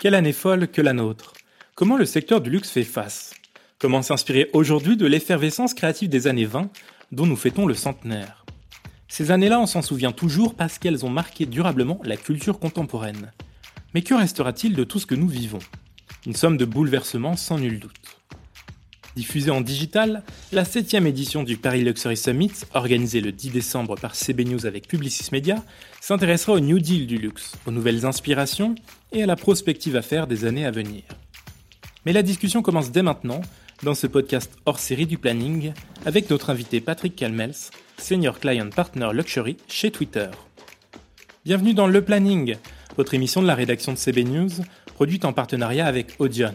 Quelle année folle que la nôtre Comment le secteur du luxe fait face? Comment s'inspirer aujourd'hui de l'effervescence créative des années 20 dont nous fêtons le centenaire? Ces années-là, on s'en souvient toujours parce qu'elles ont marqué durablement la culture contemporaine. Mais que restera-t-il de tout ce que nous vivons? Une somme de bouleversements sans nul doute. Diffusée en digital, la 7 édition du Paris Luxury Summit, organisée le 10 décembre par CB News avec Publicis Media, s'intéressera au New Deal du luxe, aux nouvelles inspirations et à la prospective à des années à venir. Mais la discussion commence dès maintenant dans ce podcast hors série du planning avec notre invité Patrick Kalmels, Senior Client Partner Luxury chez Twitter. Bienvenue dans Le Planning, votre émission de la rédaction de CB News, produite en partenariat avec Audion.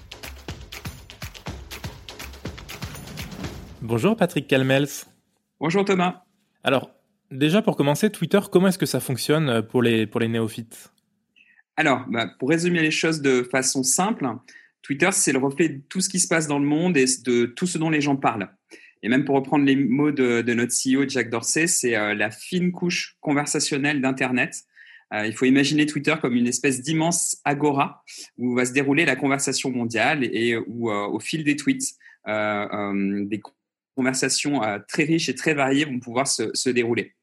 Bonjour Patrick Calmels. Bonjour Thomas. Alors, déjà pour commencer, Twitter, comment est-ce que ça fonctionne euh, pour les, pour les néophytes? Alors, bah, pour résumer les choses de façon simple, Twitter, c'est le reflet de tout ce qui se passe dans le monde et de tout ce dont les gens parlent. Et même pour reprendre les mots de, notre CEO, Jack Dorsey, c'est euh, la fine couche conversationnelle d'Internet. Euh, il faut imaginer Twitter comme une espèce d'immense agora où va se dérouler la conversation mondiale et où, au fil des tweets, des conversations euh, très riches et très variées vont pouvoir se, dérouler.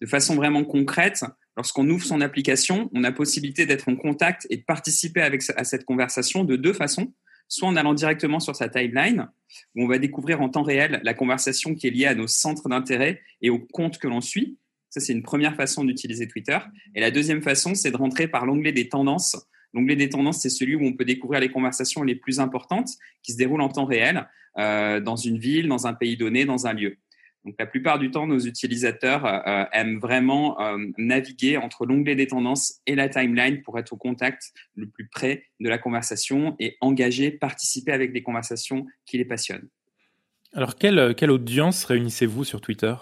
De façon vraiment concrète, lorsqu'on ouvre son application, on a possibilité d'être en contact et de participer avec, à cette conversation de deux façons. Soit en allant directement sur sa timeline, où on va découvrir en temps réel la conversation qui est liée à nos centres d'intérêt et aux comptes que l'on suit. Ça, c'est une première façon d'utiliser Twitter. Et la deuxième façon, c'est de rentrer par l'onglet des tendances L'onglet des tendances, c'est celui où on peut découvrir les conversations les plus importantes qui se déroulent en temps réel euh, dans une ville, dans un pays donné, dans un lieu. Donc la plupart du temps, nos utilisateurs euh, aiment vraiment euh, naviguer entre l'onglet des tendances et la timeline pour être au contact le plus près de la conversation et engager, participer avec des conversations qui les passionnent. Alors quelle, quelle audience réunissez-vous sur Twitter?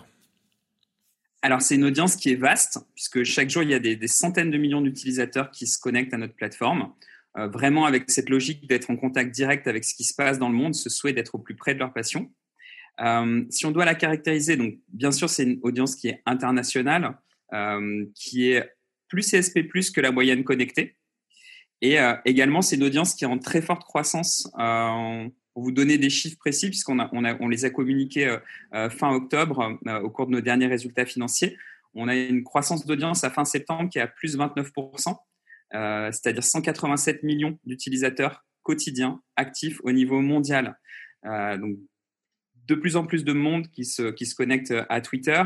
Alors, c'est une audience qui est vaste, puisque chaque jour, il y a des, centaines de millions d'utilisateurs qui se connectent à notre plateforme, euh, vraiment avec cette logique d'être en contact direct avec ce qui se passe dans le monde, ce souhait d'être au plus près de leur passion. Euh, si on doit la caractériser, donc bien sûr, c'est une audience qui est internationale, euh, qui est plus CSP+, que la moyenne connectée. Et également, c'est une audience qui est en très forte croissance pour vous donner des chiffres précis, puisqu'on les a communiqués euh, euh, fin octobre euh, au cours de nos derniers résultats financiers, on a une croissance d'audience à fin septembre qui est à plus 29%, c'est-à-dire 187 millions d'utilisateurs quotidiens actifs au niveau mondial. donc, de plus en plus de monde qui se, connecte à Twitter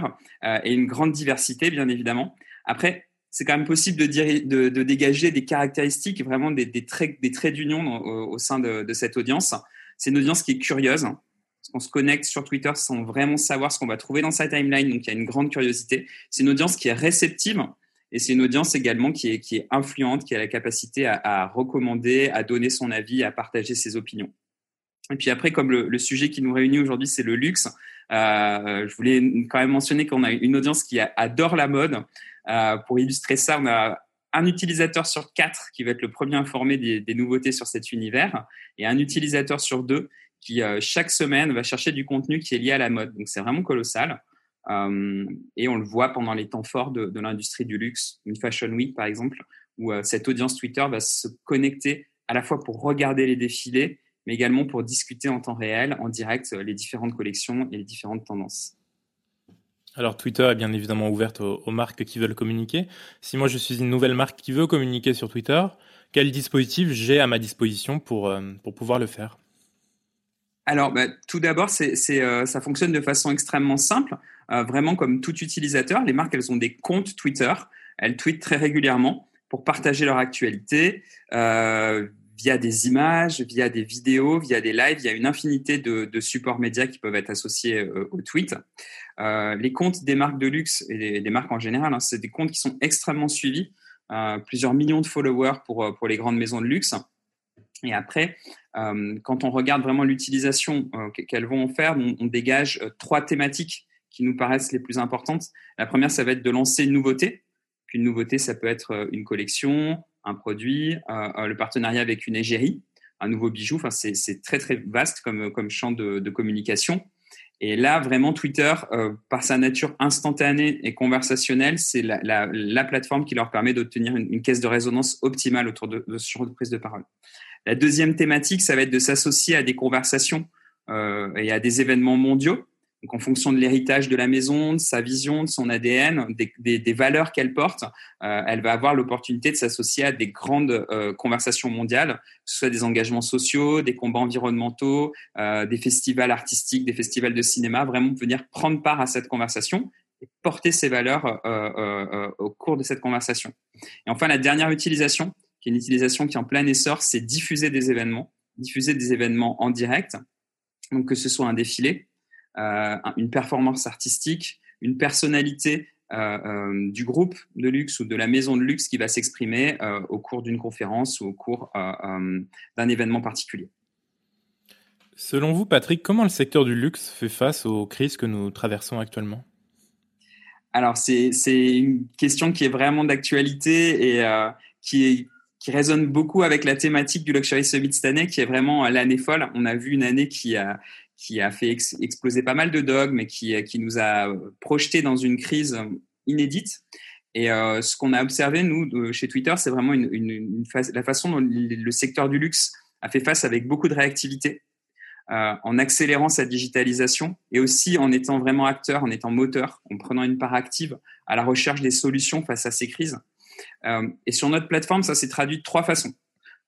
et une grande diversité, bien évidemment. Après, c'est quand même possible de, dégager des caractéristiques, vraiment des, traits, d'union au, sein de, cette audience. C'est une audience qui est curieuse. Parce qu'on se connecte sur Twitter sans vraiment savoir ce qu'on va trouver dans sa timeline. Donc, il y a une grande curiosité. C'est une audience qui est réceptive. Et c'est une audience également qui est, qui est influente, qui a la capacité à, recommander, à donner son avis, à partager ses opinions. Et puis après, comme le, sujet qui nous réunit aujourd'hui, c'est le luxe, euh, je voulais quand même mentionner qu'on a une audience qui adore la mode. Euh, pour illustrer ça, on a un utilisateur sur quatre qui va être le premier informé des, nouveautés sur cet univers et un utilisateur sur deux qui, euh, chaque semaine, va chercher du contenu qui est lié à la mode. Donc, c'est vraiment colossal. Euh, et on le voit pendant les temps forts de, l'industrie du luxe, une Fashion Week, par exemple, où euh, cette audience Twitter va se connecter à la fois pour regarder les défilés, mais également pour discuter en temps réel, en direct, les différentes collections et les différentes tendances. Alors Twitter est bien évidemment ouverte aux, marques qui veulent communiquer. Si moi je suis une nouvelle marque qui veut communiquer sur Twitter, quel dispositif j'ai à ma disposition pour, euh, pour pouvoir le faire? Alors, bah, tout d'abord, euh, ça fonctionne de façon extrêmement simple. Euh, vraiment, comme tout utilisateur, les marques, elles ont des comptes Twitter. Elles tweetent très régulièrement pour partager leur actualité via des images, via des vidéos, via des lives. Il y a une infinité de, supports médias qui peuvent être associés euh, au tweet. Euh, les comptes des marques de luxe et des, marques en général, hein, c'est des comptes qui sont extrêmement suivis. Euh, plusieurs millions de followers pour, pour les grandes maisons de luxe. Et après, quand on regarde vraiment l'utilisation qu'elles vont en faire, on, dégage trois thématiques qui nous paraissent les plus importantes. La première, ça va être de lancer une nouveauté. une nouveauté, ça peut être une collection, un produit, le partenariat avec une égérie, un nouveau bijou. Enfin, c'est très très vaste comme, comme champ de communication. Et là, vraiment, Twitter, euh, par sa nature instantanée et conversationnelle, c'est la, la, la, plateforme qui leur permet d'obtenir une, caisse de résonance optimale autour de, de ce genre de prise de parole. La deuxième thématique, ça va être de s'associer à des conversations euh, et à des événements mondiaux. Donc, en fonction de l'héritage de la maison, de sa vision, de son ADN, des, des, des valeurs qu'elle porte, euh, elle va avoir l'opportunité de s'associer à des grandes euh, conversations mondiales, que ce soit des engagements sociaux, des combats environnementaux, euh, des festivals artistiques, des festivals de cinéma, vraiment venir prendre part à cette conversation et porter ses valeurs euh, euh, au cours de cette conversation. Et enfin, la dernière utilisation, qui est une utilisation qui est en plein essor, c'est diffuser des événements, diffuser des événements en direct, donc que ce soit un défilé, euh, une performance artistique, une personnalité euh, euh, du groupe de luxe ou de la maison de luxe qui va s'exprimer au cours d'une conférence ou au cours d'un événement particulier. Selon vous, Patrick, comment le secteur du luxe fait face aux crises que nous traversons actuellement? Alors, c'est une question qui est vraiment d'actualité et qui, est, qui résonne beaucoup avec la thématique du Luxury Summit cette année, qui est vraiment l'année folle. On a vu une année qui a, qui a fait exploser pas mal de dogmes et qui, qui nous a projeté dans une crise inédite. Et euh, ce qu'on a observé, nous, chez Twitter, c'est vraiment une, la façon dont le secteur du luxe a fait face avec beaucoup de réactivité, euh, en accélérant sa digitalisation et aussi en étant vraiment acteur, en étant moteur, en prenant une part active à la recherche des solutions face à ces crises. Euh, et sur notre plateforme, ça s'est traduit de trois façons.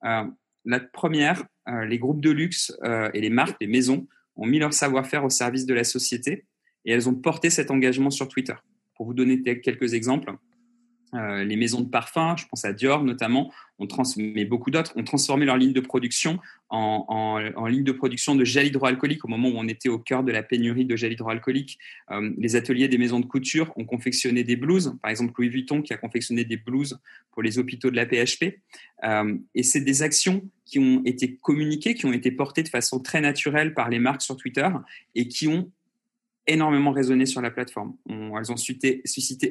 La première, les groupes de luxe et les marques, les maisons, ont mis leur savoir-faire au service de la société et elles ont porté cet engagement sur Twitter. Pour vous donner quelques exemples, euh, les maisons de parfums, je pense à Dior notamment, mais beaucoup d'autres, ont transformé leur ligne de production en, ligne de production de gel hydroalcoolique au moment où on était au cœur de la pénurie de gel hydroalcoolique. Euh, les ateliers des maisons de couture ont confectionné des blouses, par exemple Louis Vuitton qui a confectionné des blouses pour les hôpitaux de la PHP. Euh, et c'est des actions qui ont été communiquées, qui ont été portées de façon très naturelle par les marques sur Twitter et qui ont énormément résonné sur la plateforme. Elles ont suscité,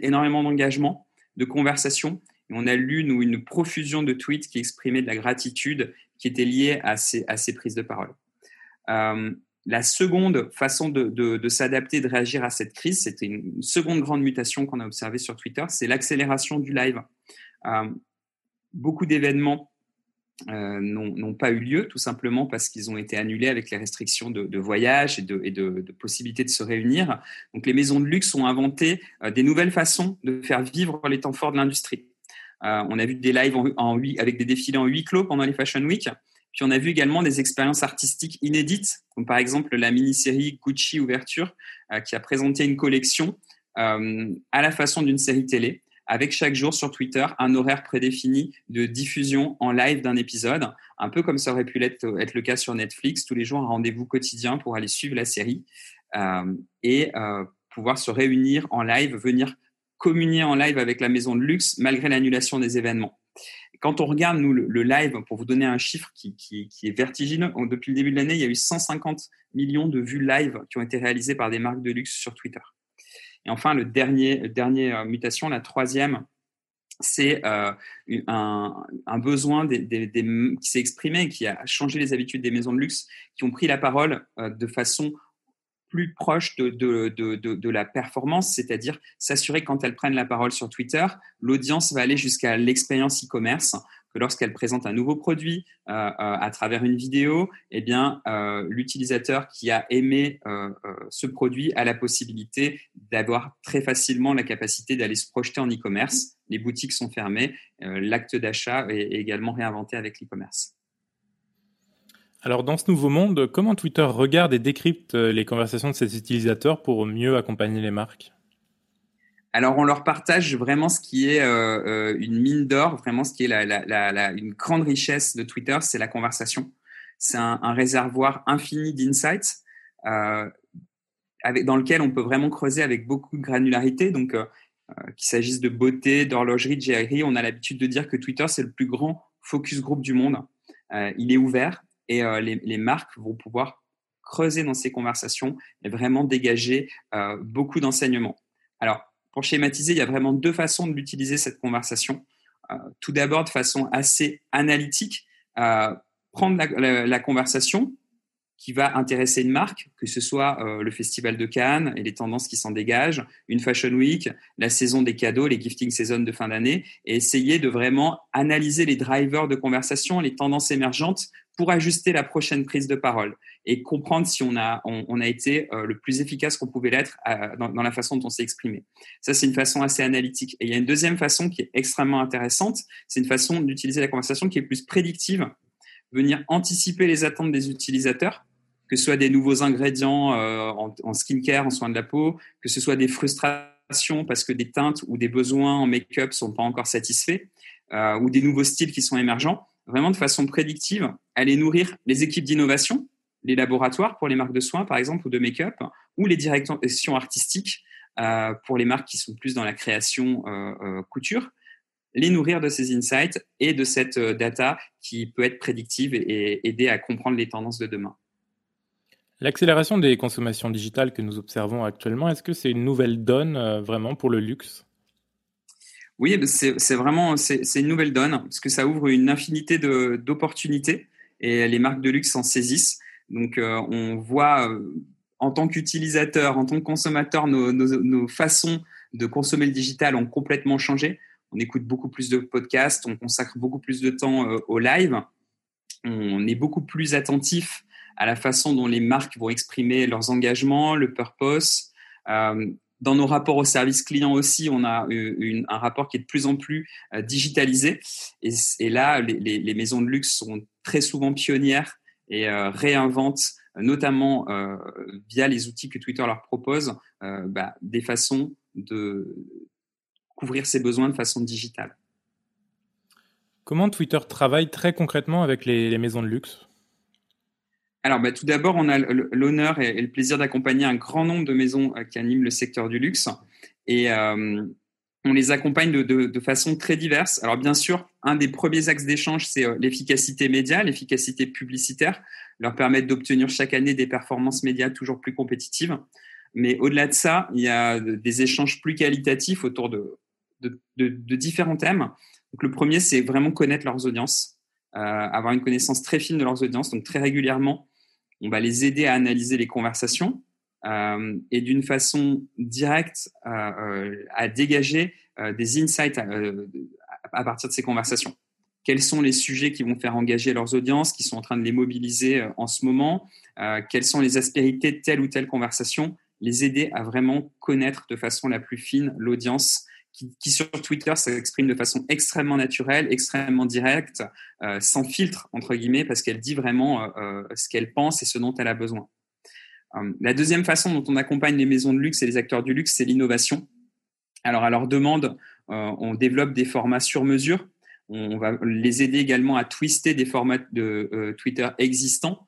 énormément d'engagement de conversation. Et on a lu, nous, une profusion de tweets qui exprimaient de la gratitude qui était liée à ces, à ces prises de parole. Euh, la seconde façon de, de, de s'adapter, de réagir à cette crise, c'était une, seconde grande mutation qu'on a observée sur Twitter, c'est l'accélération du live. Euh, beaucoup d'événements euh, n'ont pas eu lieu, tout simplement parce qu'ils ont été annulés avec les restrictions de, voyage et, de, et de, de, possibilité de se réunir. Donc les maisons de luxe ont inventé euh, des nouvelles façons de faire vivre les temps forts de l'industrie. Euh, on a vu des lives en, en avec des défilés en huis clos pendant les Fashion Week. Puis on a vu également des expériences artistiques inédites, comme par exemple la mini-série Gucci Ouverture, qui a présenté une collection à la façon d'une série télé avec chaque jour sur Twitter un horaire prédéfini de diffusion en live d'un épisode, un peu comme ça aurait pu être, être, le cas sur Netflix, tous les jours un rendez-vous quotidien pour aller suivre la série euh, et euh, pouvoir se réunir en live, venir communier en live avec la maison de luxe malgré l'annulation des événements. Quand on regarde, nous, le, live, pour vous donner un chiffre qui, qui, qui est vertigineux, depuis le début de l'année, il y a eu 150 millions de vues live qui ont été réalisées par des marques de luxe sur Twitter. Et enfin, le dernier, euh, mutation, la troisième, c'est euh, un, besoin qui s'est exprimé, qui a changé les habitudes des maisons de luxe, qui ont pris la parole euh, de façon plus proche de, de la performance, c'est-à-dire s'assurer quand elles prennent la parole sur Twitter, l'audience va aller jusqu'à l'expérience e-commerce, que lorsqu'elle présente un nouveau produit euh, euh, à travers une vidéo, eh euh, l'utilisateur qui a aimé ce produit a la possibilité d'avoir très facilement la capacité d'aller se projeter en e-commerce. Les boutiques sont fermées, l'acte d'achat est également réinventé avec l'e-commerce. Alors, dans ce nouveau monde, comment Twitter regarde et décrypte les conversations de ses utilisateurs pour mieux accompagner les marques? Alors, on leur partage vraiment ce qui est euh, euh, une mine d'or, vraiment ce qui est la, la, la, une grande richesse de Twitter, c'est la conversation. C'est un, un, réservoir infini d'insights euh, dans lequel on peut vraiment creuser avec beaucoup de granularité. Donc, euh, euh qu'il s'agisse de beauté, d'horlogerie, de GRI, on a l'habitude de dire que Twitter, c'est le plus grand focus group du monde. il est ouvert et les, les, marques vont pouvoir creuser dans ces conversations et vraiment dégager beaucoup d'enseignements. Alors, pour schématiser, il y a vraiment deux façons de l'utiliser, cette conversation. tout d'abord, de façon assez analytique, prendre la, conversation, qui va intéresser une marque, que ce soit euh, le Festival de Cannes et les tendances qui s'en dégagent, une Fashion Week, la saison des cadeaux, les gifting season de fin d'année, et essayer de vraiment analyser les drivers de conversation, les tendances émergentes pour ajuster la prochaine prise de parole et comprendre si on a, on, a été euh, le plus efficace qu'on pouvait l'être euh, dans, la façon dont on s'est exprimé. Ça, c'est une façon assez analytique. Et il y a une deuxième façon qui est extrêmement intéressante, c'est une façon d'utiliser la conversation qui est plus prédictive, venir anticiper les attentes des utilisateurs que ce soit des nouveaux ingrédients euh, en, skincare, en soins de la peau, que ce soit des frustrations parce que des teintes ou des besoins en make-up sont pas encore satisfaits, ou des nouveaux styles qui sont émergents, vraiment de façon prédictive, aller nourrir les équipes d'innovation, les laboratoires pour les marques de soins, par exemple, ou de make-up, ou les directions artistiques euh, pour les marques qui sont plus dans la création couture, les nourrir de ces insights et de cette data qui peut être prédictive et aider à comprendre les tendances de demain. L'accélération des consommations digitales que nous observons actuellement, est-ce que c'est une nouvelle donne euh, vraiment pour le luxe? Oui, c'est vraiment c'est une nouvelle donne parce que ça ouvre une infinité d'opportunités et les marques de luxe s'en saisissent. Donc euh, on voit euh, en tant qu'utilisateur, en tant que consommateur, nos, nos, façons de consommer le digital ont complètement changé. On écoute beaucoup plus de podcasts, on consacre beaucoup plus de temps au live, on est beaucoup plus attentif à la façon dont les marques vont exprimer leurs engagements, le purpose. Euh, dans nos rapports au service client aussi, on a une, un rapport qui est de plus en plus euh, digitalisé. Et, et là, les, les, maisons de luxe sont très souvent pionnières et euh, réinventent, notamment euh, via les outils que Twitter leur propose, euh, bah, des façons de couvrir ses besoins de façon digitale. Comment Twitter travaille très concrètement avec les, les maisons de luxe? Alors, bah, tout d'abord, on a l'honneur et, le plaisir d'accompagner un grand nombre de maisons euh, qui animent le secteur du luxe. Et euh, on les accompagne de, façon très diverse. Alors, bien sûr, un des premiers axes d'échange, c'est euh, l'efficacité média, l'efficacité publicitaire, leur permettre d'obtenir chaque année des performances médias toujours plus compétitives. Mais au-delà de ça, il y a des échanges plus qualitatifs autour de, de différents thèmes. Donc, le premier, c'est vraiment connaître leurs audiences. Avoir une connaissance très fine de leurs audiences. Donc très régulièrement, on va les aider à analyser les conversations euh, et d'une façon directe euh, euh, à dégager des insights à, partir de ces conversations. Quels sont les sujets qui vont faire engager leurs audiences, qui sont en train de les mobiliser en ce moment Quelles sont les aspérités de telle ou telle conversation Les aider à vraiment connaître de façon la plus fine l'audience qui, sur Twitter s'exprime de façon extrêmement naturelle, extrêmement directe, euh, sans filtre, entre guillemets, parce qu'elle dit vraiment euh, euh, ce qu'elle pense et ce dont elle a besoin. la deuxième façon dont on accompagne les maisons de luxe et les acteurs du luxe, c'est l'innovation. Alors, à leur demande, on développe des formats sur mesure. On va les aider également à twister des formats de Twitter existants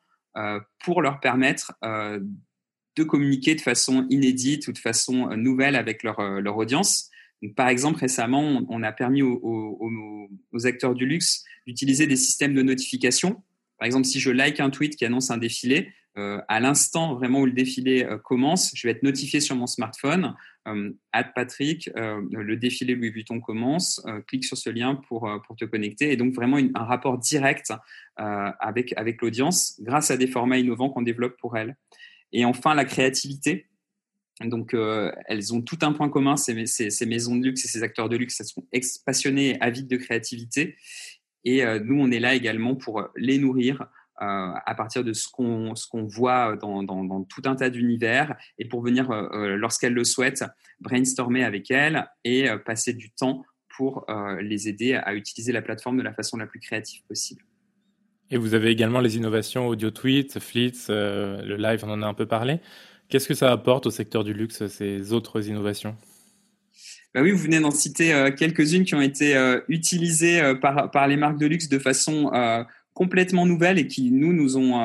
pour leur permettre de communiquer de façon inédite ou de façon nouvelle avec leur, leur audience par exemple, récemment, on, a permis aux, acteurs du luxe d'utiliser des systèmes de notification. Par exemple, si je like un tweet qui annonce un défilé, euh, à l'instant vraiment où le défilé euh, commence, je vais être notifié sur mon smartphone. Euh, Patrick, euh, le défilé Louis Vuitton commence. clique sur ce lien pour, te connecter. Et donc vraiment un rapport direct avec l'audience grâce à des formats innovants qu'on développe pour elle. Et enfin, la créativité. Donc, euh, elles ont tout un point commun, ces, maisons de luxe et ces acteurs de luxe. Elles sont passionnés et avides de créativité. Et euh, nous, on est là également pour les nourrir euh, à partir de ce qu'on voit dans, tout un tas d'univers et pour venir, lorsqu'elles le souhaitent, brainstormer avec elles et passer du temps pour les aider à utiliser la plateforme de la façon la plus créative possible. Et vous avez également les innovations audio tweet, Flits, le live, on en a un peu parlé. Qu'est-ce que ça apporte au secteur du luxe, ces autres innovations? Bah oui, vous venez d'en citer euh, quelques-unes qui ont été euh, utilisées euh, par, par les marques de luxe de façon complètement nouvelle et qui nous nous ont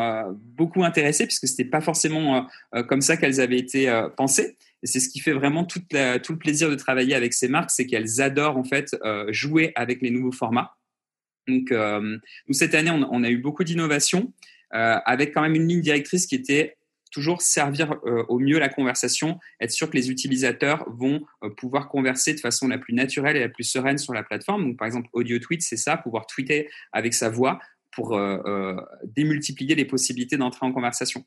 beaucoup intéressés puisque c'était pas forcément comme ça qu'elles avaient été pensées. C'est ce qui fait vraiment tout le plaisir de travailler avec ces marques, c'est qu'elles adorent en fait jouer avec les nouveaux formats. Donc, cette année, on a eu beaucoup d'innovations avec quand même une ligne directrice qui était toujours servir euh, au mieux la conversation, être sûr que les utilisateurs vont euh, pouvoir converser de façon la plus naturelle et la plus sereine sur la plateforme. Donc, par exemple, audio tweet, c'est ça, pouvoir tweeter avec sa voix pour euh, démultiplier les possibilités d'entrer en conversation.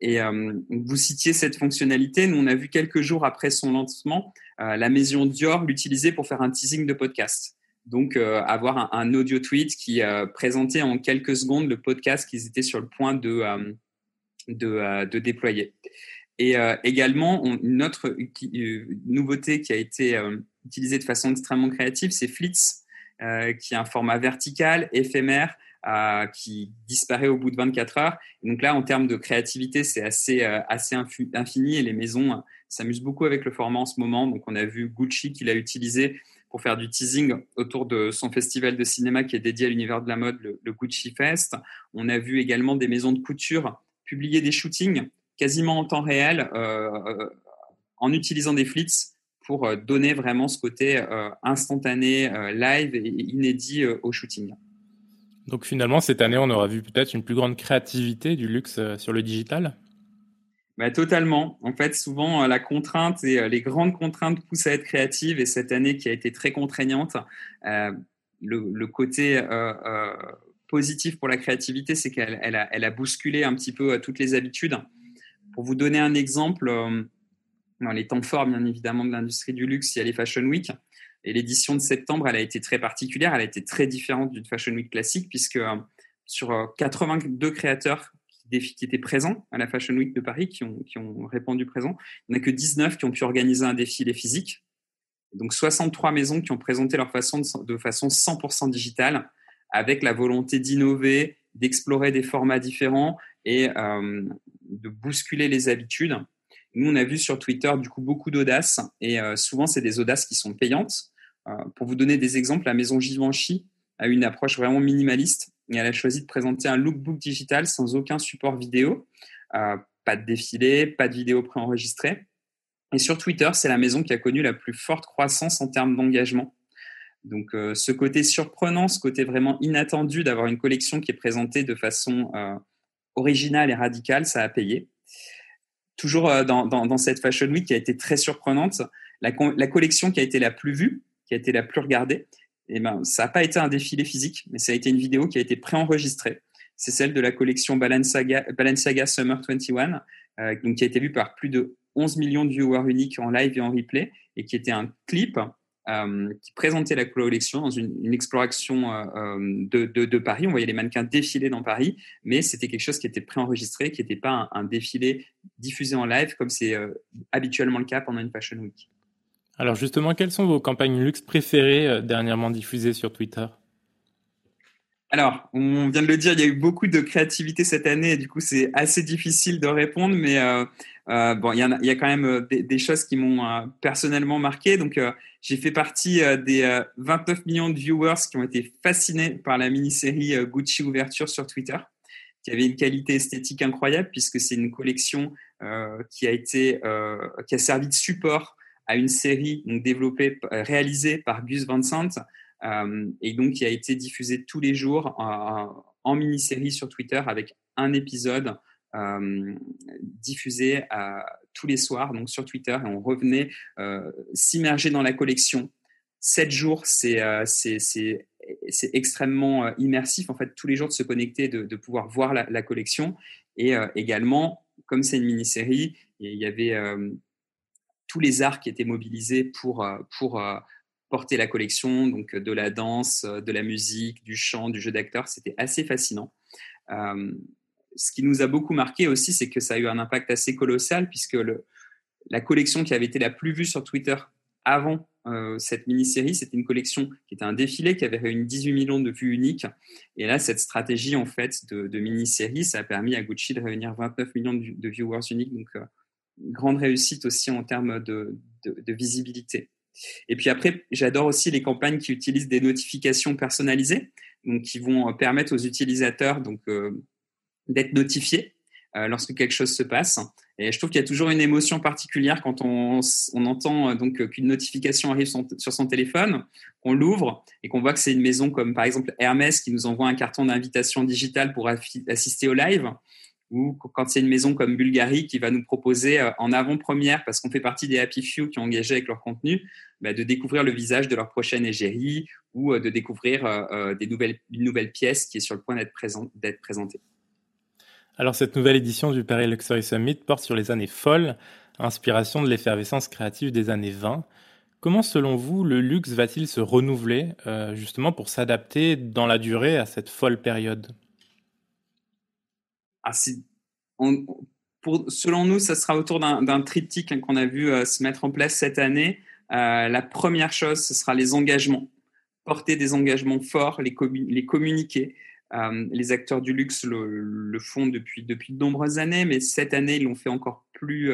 Et vous citiez cette fonctionnalité. Nous, on a vu quelques jours après son lancement, la maison Dior l'utiliser pour faire un teasing de podcast. Donc, avoir un, audio tweet qui présentait en quelques secondes le podcast qu'ils étaient sur le point de, de, déployer. Et euh, également, une autre euh, nouveauté qui a été utilisée de façon extrêmement créative, c'est Flits, qui est un format vertical, éphémère, qui disparaît au bout de 24 heures. donc là, en termes de créativité, c'est assez, assez infini et les maisons s'amusent beaucoup avec le format en ce moment. Donc on a vu Gucci qui l'a utilisé pour faire du teasing autour de son festival de cinéma qui est dédié à l'univers de la mode, le Gucci Fest. On a vu également des maisons de couture publier des shootings quasiment en temps réel euh, euh, en utilisant des flits pour euh, donner vraiment ce côté instantané, live et inédit au shooting. Donc finalement, cette année, on aura vu peut-être une plus grande créativité du luxe sur le digital? Bah, Totalement. En fait, souvent, la contrainte et les grandes contraintes poussent à être créative. Et cette année qui a été très contraignante, le, côté positif pour la créativité, c'est qu'elle elle a, bousculé un petit peu euh, toutes les habitudes. Pour vous donner un exemple, euh, dans les temps forts, bien évidemment, de l'industrie du luxe, il y a les Fashion Week. Et l'édition de septembre, elle a été très particulière, elle a été très différente d'une Fashion Week classique, puisque euh, sur 82 créateurs qui, qui étaient présents à la Fashion Week de Paris, qui ont, qui ont répondu présent, il n'y en a que 19 qui ont pu organiser un défilé physique. Donc 63 maisons qui ont présenté leur façon de, de façon 100% digitale, avec la volonté d'innover, d'explorer des formats différents et euh, de bousculer les habitudes. Nous, on a vu sur Twitter du coup beaucoup d'audace et euh, souvent c'est des audaces qui sont payantes. Euh, pour vous donner des exemples, la maison Givenchy a une approche vraiment minimaliste et elle a choisi de présenter un lookbook digital sans aucun support vidéo, pas de défilé, pas de vidéo préenregistrée. Et sur Twitter, c'est la maison qui a connu la plus forte croissance en termes d'engagement. Donc euh, ce côté surprenant, ce côté vraiment inattendu d'avoir une collection qui est présentée de façon euh, originale et radicale, ça a payé. Toujours euh, dans, cette Fashion Week qui a été très surprenante, la, collection qui a été la plus vue, qui a été la plus regardée, eh ben, ça n'a pas été un défilé physique, mais ça a été une vidéo qui a été préenregistrée. C'est celle de la collection Balenciaga, Summer 21, donc qui a été vue par plus de 11 millions de viewers uniques en live et en replay, et qui était un clip qui présentait la collection dans une, exploration euh, euh, de, Paris. On voyait les mannequins défiler dans Paris, mais c'était quelque chose qui était préenregistré, qui n'était pas un, défilé diffusé en live comme c'est habituellement le cas pendant une Fashion Week. Alors justement, quelles sont vos campagnes luxe préférées dernièrement diffusées sur Twitter? Alors, on vient de le dire, il y a eu beaucoup de créativité cette année, et du coup, c'est assez difficile de répondre, mais euh, bon, il y, a, quand même euh, des, choses qui m'ont euh, personnellement marqué. Donc, j'ai fait partie des 29 millions de viewers qui ont été fascinés par la mini-série Gucci Ouverture sur Twitter, qui avait une qualité esthétique incroyable puisque c'est une collection qui a été, qui a servi de support à une série donc développée, réalisée par Gus Van Sant et donc qui a été diffusée tous les jours en mini-série sur Twitter avec un épisode euh, diffusé tous les soirs donc sur Twitter et on revenait euh, s'immerger dans la collection. Sept jours, c'est euh, extrêmement immersif en fait tous les jours de se connecter, de, pouvoir voir la, collection. Et également comme c'est une mini-série, il y avait tous les arts qui étaient mobilisés pour pour porter la collection, donc de la danse, de la musique, du chant, du jeu d'acteur, c'était assez fascinant ce qui nous a beaucoup marqué aussi, c'est que ça a eu un impact assez colossal, puisque la collection qui avait été la plus vue sur Twitter avant euh, cette mini-série, c'était une collection qui était un défilé, qui avait réuni 18 millions de vues uniques. Et là, cette stratégie en fait de, mini-série, ça a permis à Gucci de réunir 29 millions de, viewers uniques. Donc, euh, grande réussite aussi en termes de, visibilité. Et puis après, j'adore aussi les campagnes qui utilisent des notifications personnalisées, donc qui vont permettre aux utilisateurs, donc euh, d'être notifié euh, lorsque quelque chose se passe. Et je trouve qu'il y a toujours une émotion particulière quand on, on entend euh, donc qu'une notification arrive sur son téléphone, qu'on l'ouvre et qu'on voit que c'est une maison comme par exemple Hermès qui nous envoie un carton d'invitation digitale pour assister au live ou quand c'est une maison comme Bulgarie qui va nous proposer euh, en avant-première, parce qu'on fait partie des Happy Few qui ont engagé avec leur contenu, bah, de découvrir le visage de leur prochaine égérie ou euh, de découvrir euh, des nouvelles, une nouvelle pièce qui est sur le point d'être présent, présentée. Alors cette nouvelle édition du Paris Luxury Summit porte sur les années folles, inspiration de l'effervescence créative des années 20. Comment, selon vous, le luxe va-t-il se renouveler justement pour s'adapter dans la durée à cette folle période? Ah, pour, selon nous, ça sera autour d'un triptyque hein, qu'on a vu euh, se mettre en place cette année. Euh, la première chose, ce sera les engagements. Porter des engagements forts, les communiquer. Euh, les acteurs du luxe le, font depuis, de nombreuses années, mais cette année, ils l'ont fait encore plus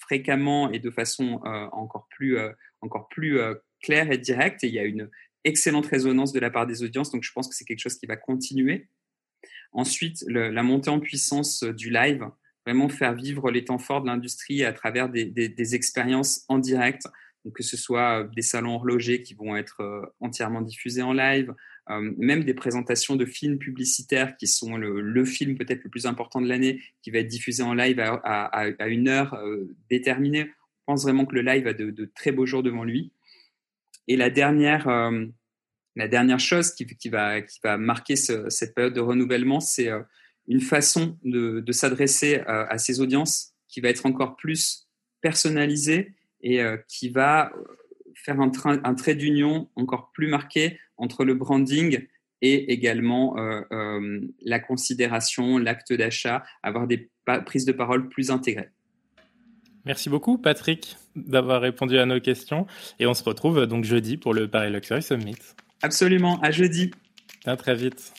fréquemment et de façon encore plus, encore plus claire et directe. Il y a une excellente résonance de la part des audiences, donc je pense que c'est quelque chose qui va continuer. Ensuite, la montée en puissance du live, vraiment faire vivre les temps forts de l'industrie à travers des, expériences en direct, que ce soit euh, des salons horlogers qui vont être euh, entièrement diffusés en live, euh, même des présentations de films publicitaires qui sont le, film peut-être le plus important de l'année, qui va être diffusé en live à, une heure déterminée. Je pense vraiment que le live a de, très beaux jours devant lui. Et la dernière, la dernière chose qui, va, qui va marquer cette période de renouvellement, c'est euh, une façon de, s'adresser euh, à ces audiences qui va être encore plus personnalisée et euh, qui va faire un trait d'union encore plus marqué entre le branding et également la considération, l'acte d'achat, avoir des prises de parole plus intégrées. Merci beaucoup Patrick d'avoir répondu à nos questions et on se retrouve donc jeudi pour le Paris Luxury Summit. Absolument, à jeudi. À très vite.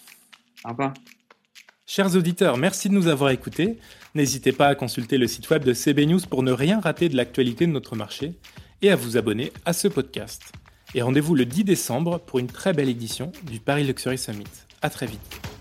Au revoir. Chers auditeurs, merci de nous avoir écoutés. N'hésitez pas à consulter le site web de CB News pour ne rien rater de l'actualité de notre marché et à vous abonner à ce podcast. Et rendez-vous le 10 décembre pour une très belle édition du Paris Luxury Summit. À très vite.